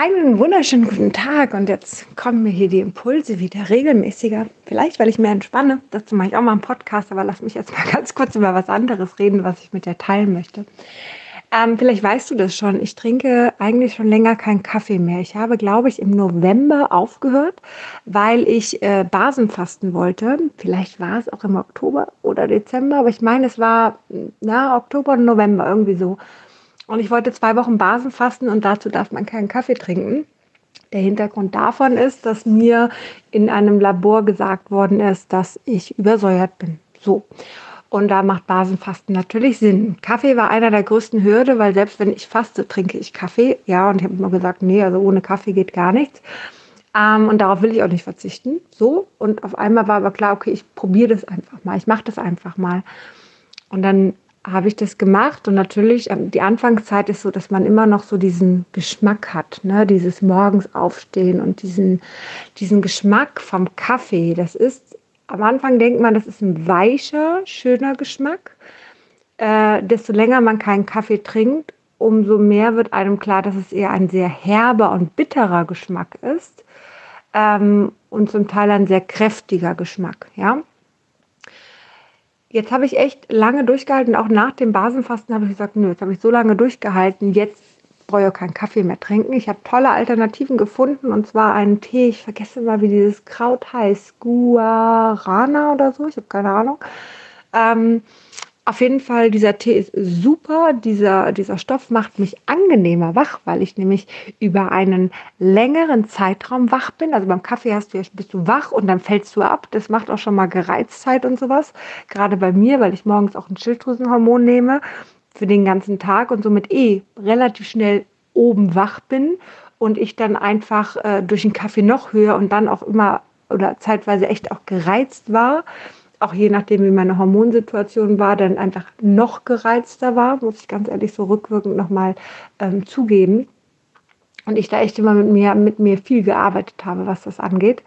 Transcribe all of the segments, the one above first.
Einen wunderschönen guten Tag und jetzt kommen mir hier die Impulse wieder regelmäßiger. Vielleicht, weil ich mehr entspanne. Dazu mache ich auch mal einen Podcast, aber lass mich jetzt mal ganz kurz über was anderes reden, was ich mit dir teilen möchte. Ähm, vielleicht weißt du das schon. Ich trinke eigentlich schon länger keinen Kaffee mehr. Ich habe, glaube ich, im November aufgehört, weil ich äh, Basenfasten wollte. Vielleicht war es auch im Oktober oder Dezember, aber ich meine, es war na, Oktober und November irgendwie so. Und ich wollte zwei Wochen Basen fasten und dazu darf man keinen Kaffee trinken. Der Hintergrund davon ist, dass mir in einem Labor gesagt worden ist, dass ich übersäuert bin. So. Und da macht Basenfasten natürlich Sinn. Kaffee war einer der größten Hürde, weil selbst wenn ich faste, trinke ich Kaffee. Ja, und ich habe immer gesagt, nee, also ohne Kaffee geht gar nichts. Ähm, und darauf will ich auch nicht verzichten. So. Und auf einmal war aber klar, okay, ich probiere das einfach mal. Ich mache das einfach mal. Und dann habe ich das gemacht und natürlich ähm, die Anfangszeit ist so, dass man immer noch so diesen Geschmack hat, ne? dieses morgens aufstehen und diesen, diesen Geschmack vom Kaffee. Das ist, am Anfang denkt man, das ist ein weicher, schöner Geschmack. Äh, desto länger man keinen Kaffee trinkt, umso mehr wird einem klar, dass es eher ein sehr herber und bitterer Geschmack ist ähm, und zum Teil ein sehr kräftiger Geschmack. Ja, Jetzt habe ich echt lange durchgehalten, auch nach dem Basenfasten habe ich gesagt, nö, jetzt habe ich so lange durchgehalten, jetzt brauche ich keinen Kaffee mehr trinken. Ich habe tolle Alternativen gefunden und zwar einen Tee, ich vergesse mal, wie dieses Kraut heißt, Guarana oder so, ich habe keine Ahnung. Ähm, auf jeden Fall, dieser Tee ist super. Dieser, dieser Stoff macht mich angenehmer wach, weil ich nämlich über einen längeren Zeitraum wach bin. Also beim Kaffee hast du ja, bist du wach und dann fällst du ab. Das macht auch schon mal Gereiztheit und sowas. Gerade bei mir, weil ich morgens auch ein Schilddrüsenhormon nehme für den ganzen Tag und somit eh relativ schnell oben wach bin und ich dann einfach äh, durch den Kaffee noch höher und dann auch immer oder zeitweise echt auch gereizt war auch je nachdem, wie meine Hormonsituation war, dann einfach noch gereizter war, muss ich ganz ehrlich so rückwirkend nochmal ähm, zugeben. Und ich da echt immer mit mir, mit mir viel gearbeitet habe, was das angeht.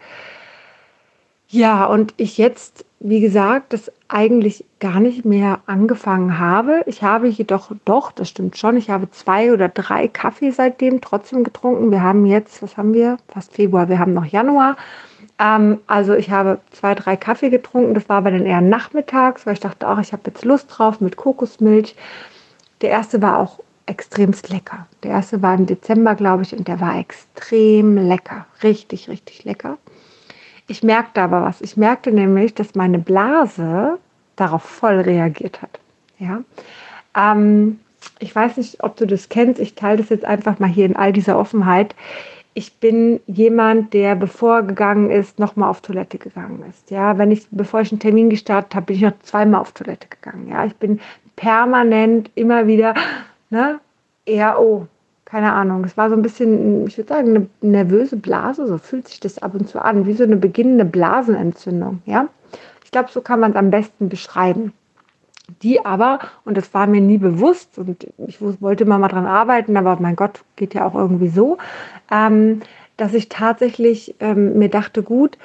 Ja, und ich jetzt, wie gesagt, das eigentlich gar nicht mehr angefangen habe. Ich habe jedoch, doch, das stimmt schon, ich habe zwei oder drei Kaffee seitdem trotzdem getrunken. Wir haben jetzt, was haben wir? Fast Februar, wir haben noch Januar. Ähm, also ich habe zwei, drei Kaffee getrunken. Das war aber dann eher nachmittags, weil ich dachte auch, ich habe jetzt Lust drauf mit Kokosmilch. Der erste war auch extremst lecker. Der erste war im Dezember, glaube ich, und der war extrem lecker. Richtig, richtig lecker. Ich merkte aber was. Ich merkte nämlich, dass meine Blase darauf voll reagiert hat. Ja. Ähm, ich weiß nicht, ob du das kennst. Ich teile das jetzt einfach mal hier in all dieser Offenheit ich bin jemand, der bevor gegangen ist, nochmal auf Toilette gegangen ist. Ja, wenn ich, bevor ich einen Termin gestartet habe, bin ich noch zweimal auf Toilette gegangen. Ja, ich bin permanent immer wieder, ne, eher, oh, keine Ahnung. Es war so ein bisschen, ich würde sagen, eine nervöse Blase, so fühlt sich das ab und zu an, wie so eine beginnende Blasenentzündung. Ja, ich glaube, so kann man es am besten beschreiben die aber, und das war mir nie bewusst, und ich wollte immer mal dran arbeiten, aber mein Gott, geht ja auch irgendwie so, ähm, dass ich tatsächlich ähm, mir dachte, gut,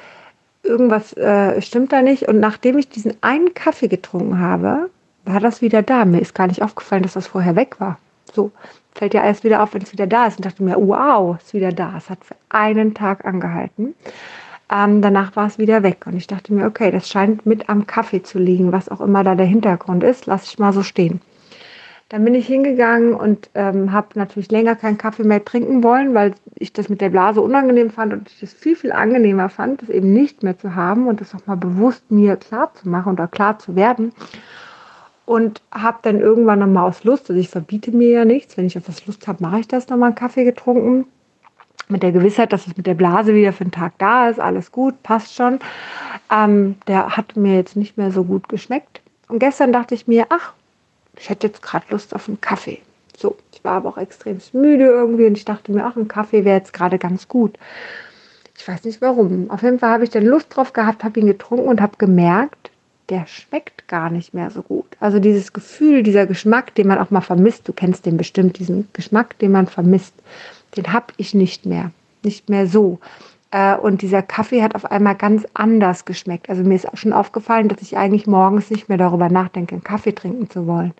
irgendwas äh, stimmt da nicht. Und nachdem ich diesen einen Kaffee getrunken habe, war das wieder da. Mir ist gar nicht aufgefallen, dass das vorher weg war. So, fällt ja erst wieder auf, wenn es wieder da ist. Und dachte mir, wow, ist wieder da. Es hat für einen Tag angehalten. Ähm, danach war es wieder weg und ich dachte mir, okay, das scheint mit am Kaffee zu liegen, was auch immer da der Hintergrund ist, lasse ich mal so stehen. Dann bin ich hingegangen und ähm, habe natürlich länger keinen Kaffee mehr trinken wollen, weil ich das mit der Blase unangenehm fand und ich das viel, viel angenehmer fand, das eben nicht mehr zu haben und das auch mal bewusst mir klar zu machen oder klar zu werden. Und habe dann irgendwann nochmal aus Lust, also ich verbiete mir ja nichts, wenn ich auf was Lust habe, mache ich das nochmal einen Kaffee getrunken mit der Gewissheit, dass es mit der Blase wieder für den Tag da ist, alles gut, passt schon. Ähm, der hat mir jetzt nicht mehr so gut geschmeckt. Und gestern dachte ich mir, ach, ich hätte jetzt gerade Lust auf einen Kaffee. So, ich war aber auch extrem müde irgendwie und ich dachte mir, ach, ein Kaffee wäre jetzt gerade ganz gut. Ich weiß nicht warum. Auf jeden Fall habe ich dann Lust drauf gehabt, habe ihn getrunken und habe gemerkt, der schmeckt gar nicht mehr so gut. Also dieses Gefühl, dieser Geschmack, den man auch mal vermisst, du kennst den bestimmt, diesen Geschmack, den man vermisst den habe ich nicht mehr. Nicht mehr so. Äh, und dieser Kaffee hat auf einmal ganz anders geschmeckt. Also mir ist auch schon aufgefallen, dass ich eigentlich morgens nicht mehr darüber nachdenke, einen Kaffee trinken zu wollen.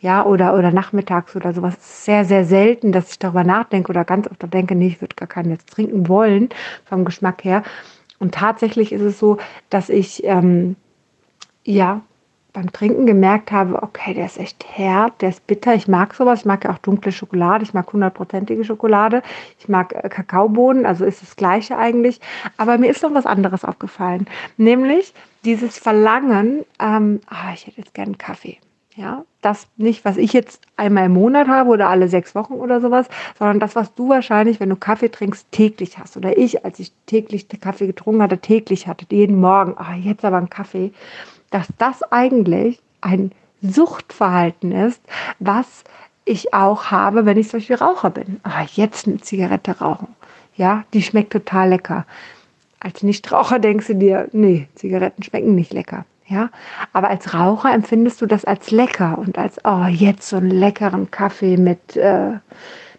Ja, oder, oder nachmittags oder sowas. Sehr, sehr selten, dass ich darüber nachdenke oder ganz oft denke, nee, ich würde gar keinen jetzt trinken wollen, vom Geschmack her. Und tatsächlich ist es so, dass ich, ähm, ja, beim Trinken gemerkt habe, okay, der ist echt herb, der ist bitter. Ich mag sowas. Ich mag ja auch dunkle Schokolade. Ich mag hundertprozentige Schokolade. Ich mag äh, Kakaobohnen, also ist das Gleiche eigentlich. Aber mir ist noch was anderes aufgefallen, nämlich dieses Verlangen, ähm, ah, ich hätte jetzt gerne einen Kaffee. Ja, das nicht, was ich jetzt einmal im Monat habe oder alle sechs Wochen oder sowas, sondern das, was du wahrscheinlich, wenn du Kaffee trinkst, täglich hast. Oder ich, als ich täglich Kaffee getrunken hatte, täglich hatte, jeden Morgen, ah, jetzt aber einen Kaffee dass das eigentlich ein Suchtverhalten ist, was ich auch habe, wenn ich zum Beispiel Raucher bin. Ah, jetzt eine Zigarette rauchen. Ja, die schmeckt total lecker. Als Nichtraucher denkst du dir, nee, Zigaretten schmecken nicht lecker. Ja, aber als Raucher empfindest du das als lecker und als, oh, jetzt so einen leckeren Kaffee mit, äh,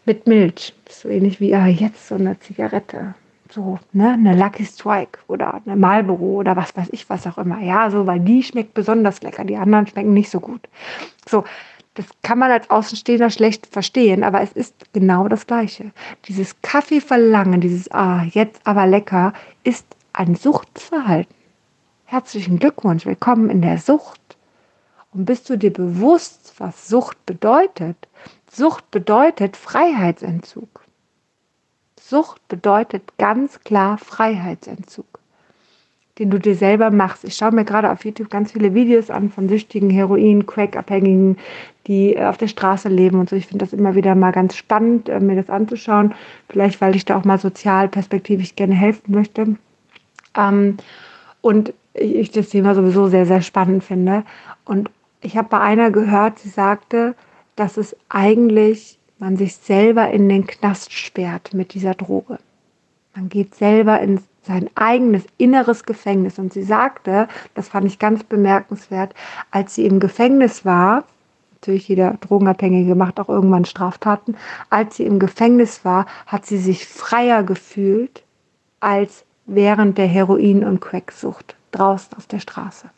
mit Milch. So ähnlich wie, ah, jetzt so eine Zigarette so ne, eine Lucky Strike oder eine Marlboro oder was weiß ich, was auch immer. Ja, so, weil die schmeckt besonders lecker, die anderen schmecken nicht so gut. So, das kann man als Außenstehender schlecht verstehen, aber es ist genau das Gleiche. Dieses Kaffeeverlangen, dieses Ah, jetzt aber lecker, ist ein Suchtverhalten. Herzlichen Glückwunsch, willkommen in der Sucht. Und bist du dir bewusst, was Sucht bedeutet? Sucht bedeutet Freiheitsentzug. Sucht bedeutet ganz klar Freiheitsentzug, den du dir selber machst. Ich schaue mir gerade auf YouTube ganz viele Videos an von süchtigen Heroin, Crack-Abhängigen, die äh, auf der Straße leben und so. Ich finde das immer wieder mal ganz spannend, äh, mir das anzuschauen. Vielleicht, weil ich da auch mal sozial perspektivisch gerne helfen möchte. Ähm, und ich das Thema sowieso sehr, sehr spannend finde. Und ich habe bei einer gehört, sie sagte, dass es eigentlich man sich selber in den Knast sperrt mit dieser Droge. Man geht selber in sein eigenes inneres Gefängnis. Und sie sagte, das fand ich ganz bemerkenswert, als sie im Gefängnis war, natürlich jeder Drogenabhängige macht auch irgendwann Straftaten, als sie im Gefängnis war, hat sie sich freier gefühlt als während der Heroin- und Cracksucht draußen auf der Straße.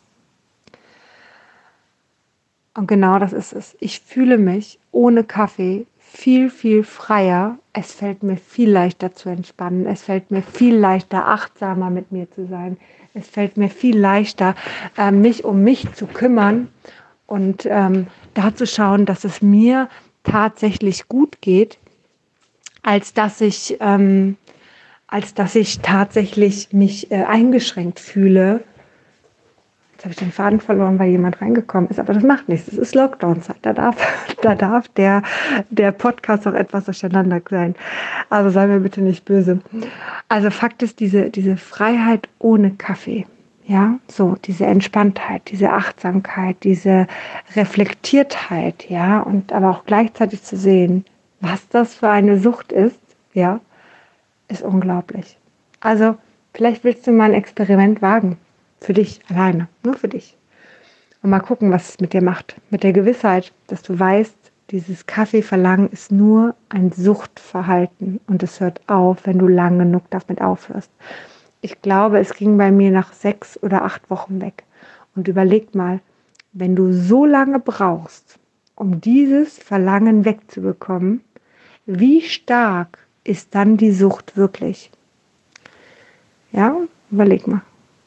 Und genau das ist es. Ich fühle mich ohne Kaffee viel, viel freier. Es fällt mir viel leichter zu entspannen. Es fällt mir viel leichter, achtsamer mit mir zu sein. Es fällt mir viel leichter, äh, mich um mich zu kümmern und ähm, da zu schauen, dass es mir tatsächlich gut geht, als dass ich, ähm, als dass ich tatsächlich mich äh, eingeschränkt fühle habe ich den Faden verloren, weil jemand reingekommen ist. Aber das macht nichts. Es ist Lockdown-Zeit. Da darf, da darf der, der Podcast auch etwas durcheinander sein. Also sei mir bitte nicht böse. Also Fakt ist, diese, diese Freiheit ohne Kaffee. Ja, so diese Entspanntheit, diese Achtsamkeit, diese Reflektiertheit, ja, und aber auch gleichzeitig zu sehen, was das für eine Sucht ist, ja, ist unglaublich. Also, vielleicht willst du mal ein Experiment wagen. Für dich alleine, nur für dich. Und mal gucken, was es mit dir macht. Mit der Gewissheit, dass du weißt, dieses Kaffeeverlangen ist nur ein Suchtverhalten und es hört auf, wenn du lang genug damit aufhörst. Ich glaube, es ging bei mir nach sechs oder acht Wochen weg. Und überleg mal, wenn du so lange brauchst, um dieses Verlangen wegzubekommen, wie stark ist dann die Sucht wirklich? Ja, überleg mal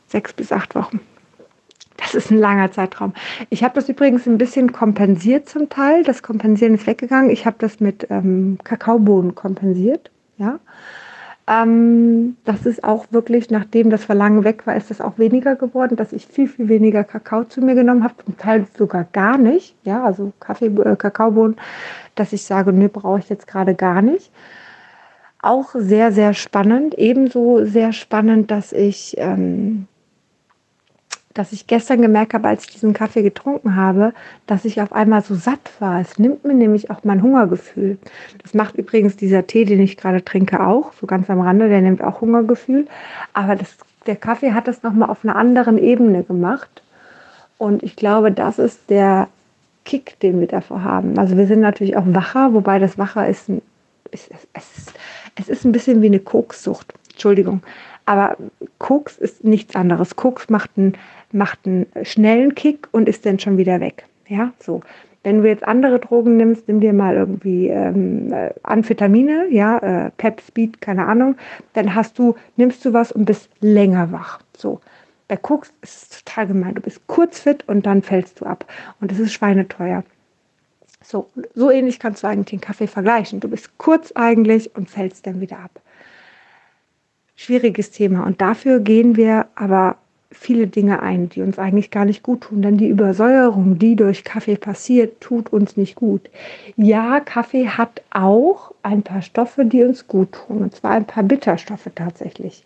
sechs bis acht Wochen. Das ist ein langer Zeitraum. Ich habe das übrigens ein bisschen kompensiert zum Teil. Das Kompensieren ist weggegangen. Ich habe das mit ähm, Kakaobohnen kompensiert. Ja. Ähm, das ist auch wirklich, nachdem das Verlangen weg war, ist das auch weniger geworden, dass ich viel, viel weniger Kakao zu mir genommen habe. Zum Teil sogar gar nicht. Ja, also Kaffee, äh, Kakaobohnen, dass ich sage, nö, brauche ich jetzt gerade gar nicht. Auch sehr, sehr spannend. Ebenso sehr spannend, dass ich ähm, dass ich gestern gemerkt habe, als ich diesen Kaffee getrunken habe, dass ich auf einmal so satt war. Es nimmt mir nämlich auch mein Hungergefühl. Das macht übrigens dieser Tee, den ich gerade trinke, auch, so ganz am Rande, der nimmt auch Hungergefühl. Aber das, der Kaffee hat das nochmal auf einer anderen Ebene gemacht. Und ich glaube, das ist der Kick, den wir davor haben. Also wir sind natürlich auch wacher, wobei das wacher ist, ist, es, ist es ist ein bisschen wie eine Kokssucht. Entschuldigung. Aber Koks ist nichts anderes. Koks macht einen, macht einen schnellen Kick und ist dann schon wieder weg. Ja, so. Wenn du jetzt andere Drogen nimmst, nimm dir mal irgendwie ähm, äh, Amphetamine, ja, äh, Pep Speed, keine Ahnung, dann hast du, nimmst du was und bist länger wach. So. Bei Koks ist es total gemein. Du bist kurz fit und dann fällst du ab. Und das ist schweineteuer. So, so ähnlich kannst du eigentlich den Kaffee vergleichen. Du bist kurz eigentlich und fällst dann wieder ab. Schwieriges Thema. Und dafür gehen wir aber viele Dinge ein, die uns eigentlich gar nicht gut tun. Denn die Übersäuerung, die durch Kaffee passiert, tut uns nicht gut. Ja, Kaffee hat auch ein paar Stoffe, die uns gut tun. Und zwar ein paar Bitterstoffe tatsächlich.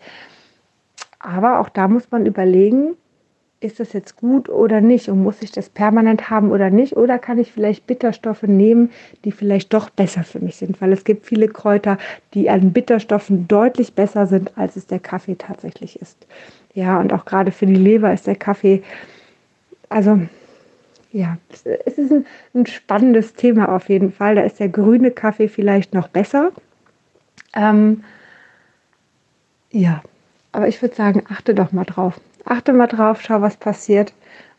Aber auch da muss man überlegen, ist das jetzt gut oder nicht und muss ich das permanent haben oder nicht? Oder kann ich vielleicht Bitterstoffe nehmen, die vielleicht doch besser für mich sind? Weil es gibt viele Kräuter, die an Bitterstoffen deutlich besser sind, als es der Kaffee tatsächlich ist. Ja, und auch gerade für die Leber ist der Kaffee, also ja, es ist ein, ein spannendes Thema auf jeden Fall. Da ist der grüne Kaffee vielleicht noch besser. Ähm, ja, aber ich würde sagen, achte doch mal drauf. Achte mal drauf, schau, was passiert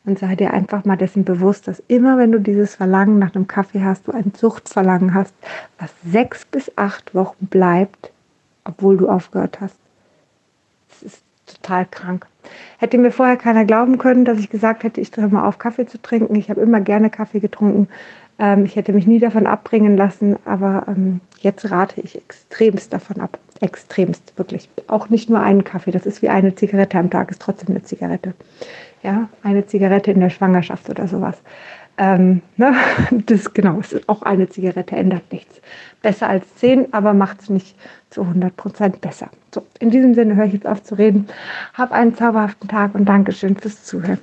und sei dir einfach mal dessen bewusst, dass immer, wenn du dieses Verlangen nach einem Kaffee hast, du ein Suchtverlangen hast, was sechs bis acht Wochen bleibt, obwohl du aufgehört hast. Das ist total krank. Hätte mir vorher keiner glauben können, dass ich gesagt hätte, ich drehe mal auf, Kaffee zu trinken. Ich habe immer gerne Kaffee getrunken. Ähm, ich hätte mich nie davon abbringen lassen, aber ähm, jetzt rate ich extremst davon ab. Extremst, wirklich. Auch nicht nur einen Kaffee, das ist wie eine Zigarette am Tag, ist trotzdem eine Zigarette. Ja, eine Zigarette in der Schwangerschaft oder sowas. Ähm, ne? Das genau, es ist auch eine Zigarette, ändert nichts. Besser als zehn, aber macht es nicht zu 100 Prozent besser. So, in diesem Sinne höre ich jetzt auf zu reden. Hab einen zauberhaften Tag und Dankeschön fürs Zuhören.